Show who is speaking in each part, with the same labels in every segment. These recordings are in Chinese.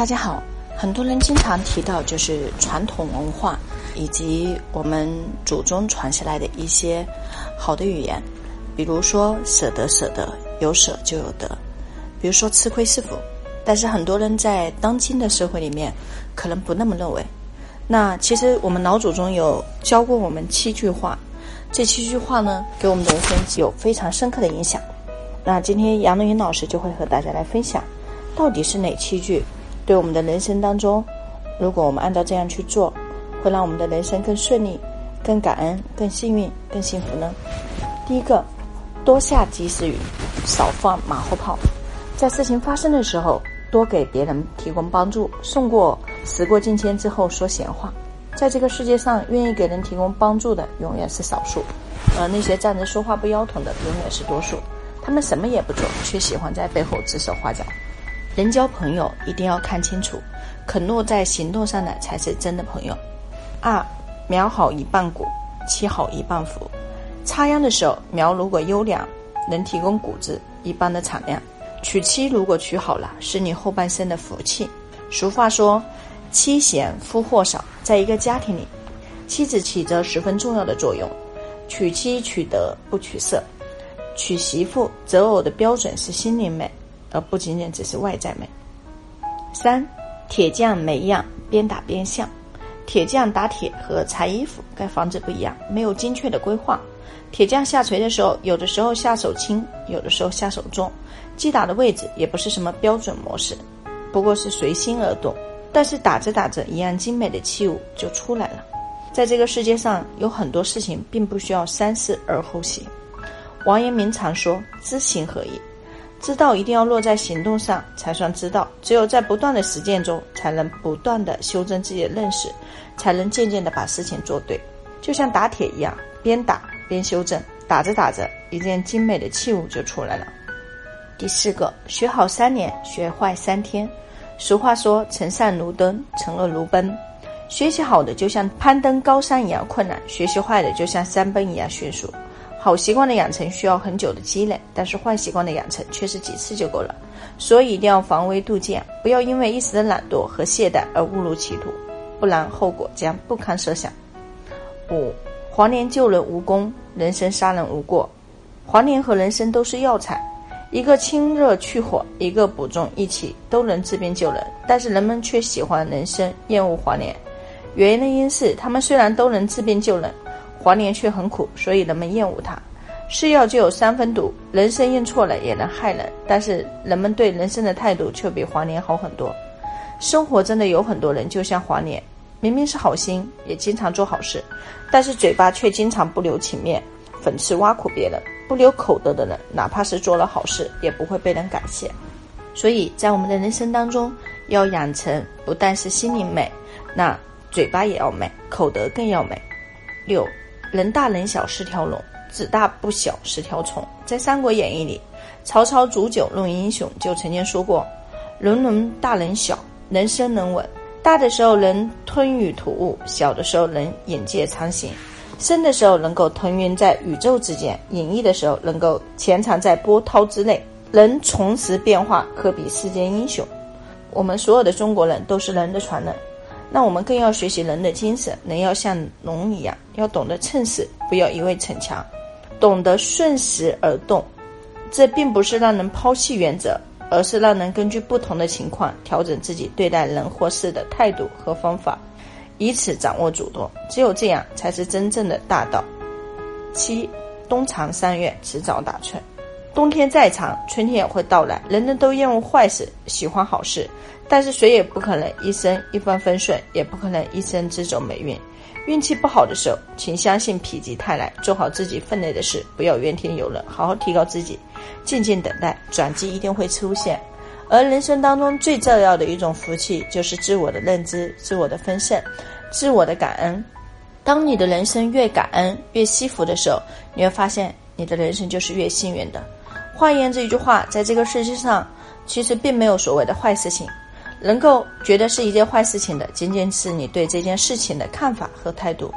Speaker 1: 大家好，很多人经常提到就是传统文化以及我们祖宗传下来的一些好的语言，比如说舍得舍得，有舍就有得，比如说吃亏是福。但是很多人在当今的社会里面可能不那么认为。那其实我们老祖宗有教过我们七句话，这七句话呢给我们的人生有非常深刻的影响。那今天杨乐云老师就会和大家来分享，到底是哪七句？对我们的人生当中，如果我们按照这样去做，会让我们的人生更顺利、更感恩、更幸运、更幸福呢？第一个，多下及时雨，少放马后炮。在事情发生的时候，多给别人提供帮助，胜过时过境迁之后说闲话。在这个世界上，愿意给人提供帮助的永远是少数，而那些站着说话不腰疼的永远是多数。他们什么也不做，却喜欢在背后指手画脚。人交朋友一定要看清楚，肯落在行动上的才是真的朋友。二，苗好一半谷，妻好一半福。插秧的时候，苗如果优良，能提供谷子一半的产量；娶妻如果娶好了，是你后半生的福气。俗话说，妻贤夫祸少。在一个家庭里，妻子起着十分重要的作用。娶妻娶德不娶色，娶媳妇择偶的标准是心灵美。而不仅仅只是外在美。三，铁匠每样边打边像。铁匠打铁和裁衣服、盖房子不一样，没有精确的规划。铁匠下锤的时候，有的时候下手轻，有的时候下手重。击打的位置也不是什么标准模式，不过是随心而动。但是打着打着，一样精美的器物就出来了。在这个世界上，有很多事情并不需要三思而后行。王阳明常说：“知行合一。”知道一定要落在行动上才算知道，只有在不断的实践中，才能不断的修正自己的认识，才能渐渐的把事情做对。就像打铁一样，边打边修正，打着打着，一件精美的器物就出来了。第四个，学好三年，学坏三天。俗话说：“成善如登，成恶如奔。”学习好的就像攀登高山一样困难，学习坏的就像山崩一样迅速。好习惯的养成需要很久的积累，但是坏习惯的养成却是几次就够了。所以一定要防微杜渐，不要因为一时的懒惰和懈怠而误入歧途，不然后果将不堪设想。五黄连救人无功，人参杀人无过。黄连和人参都是药材，一个清热去火，一个补中益气，都能治病救人。但是人们却喜欢人参，厌恶黄连。原因因是它们虽然都能治病救人。黄连却很苦，所以人们厌恶它。是药就有三分毒，人参用错了也能害人。但是人们对人参的态度却比黄连好很多。生活真的有很多人就像黄连，明明是好心，也经常做好事，但是嘴巴却经常不留情面，讽刺挖苦别人，不留口德的人，哪怕是做了好事，也不会被人感谢。所以在我们的人生当中，要养成不但是心灵美，那嘴巴也要美，口德更要美。六。人大人小是条龙，子大不小是条虫。在《三国演义》里，曹操煮酒论英雄，就曾经说过：人能大人小，能生能稳。大的时候能吞雨吐雾，小的时候能眼界长行，生的时候能够腾云在宇宙之间，隐逸的时候能够潜藏在波涛之内，能重拾变化，可比世间英雄。我们所有的中国人都是人的传人。那我们更要学习人的精神，人要像龙一样，要懂得趁势，不要一味逞强，懂得顺时而动。这并不是让人抛弃原则，而是让人根据不同的情况调整自己对待人或事的态度和方法，以此掌握主动。只有这样，才是真正的大道。七，冬藏三月，迟早打春。冬天再长，春天也会到来。人人都厌恶坏事，喜欢好事，但是谁也不可能一生一帆风顺，也不可能一生只走霉运。运气不好的时候，请相信否极泰来，做好自己分内的事，不要怨天尤人，好好提高自己，静静等待，转机一定会出现。而人生当中最重要的一种福气，就是自我的认知、自我的丰盛、自我的感恩。当你的人生越感恩、越惜福的时候，你会发现你的人生就是越幸运的。换言这一句话，在这个世界上，其实并没有所谓的坏事情。能够觉得是一件坏事情的，仅仅是你对这件事情的看法和态度。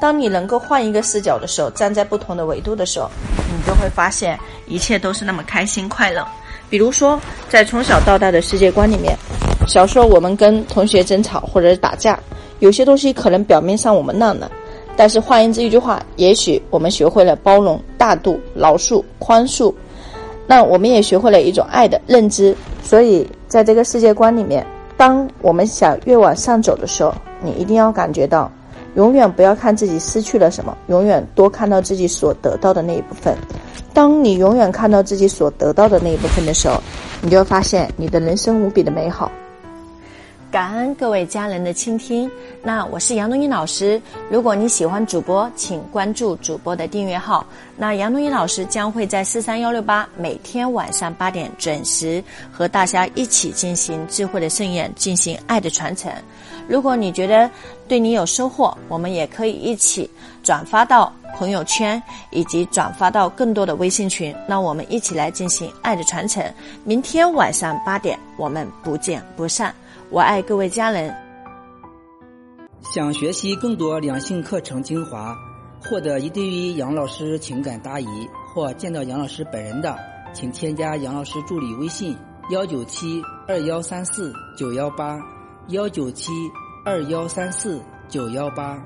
Speaker 1: 当你能够换一个视角的时候，站在不同的维度的时候，你就会发现一切都是那么开心快乐。比如说，在从小到大的世界观里面，小时候我们跟同学争吵或者打架，有些东西可能表面上我们让了，但是换言之一句话，也许我们学会了包容、大度、饶恕、宽恕，那我们也学会了一种爱的认知。所以在这个世界观里面，当我们想越往上走的时候，你一定要感觉到，永远不要看自己失去了什么，永远多看到自己所得到的那一部分。当你永远看到自己所得到的那一部分的时候，你就会发现你的人生无比的美好。感恩各位家人的倾听。那我是杨东英老师。如果你喜欢主播，请关注主播的订阅号。那杨东英老师将会在四三幺六八每天晚上八点准时和大家一起进行智慧的盛宴，进行爱的传承。如果你觉得对你有收获，我们也可以一起转发到朋友圈，以及转发到更多的微信群。那我们一起来进行爱的传承。明天晚上八点，我们不见不散。我爱各位家人。
Speaker 2: 想学习更多两性课程精华，获得一对一杨老师情感答疑，或见到杨老师本人的，请添加杨老师助理微信：幺九七二幺三四九幺八，幺九七二幺三四九幺八。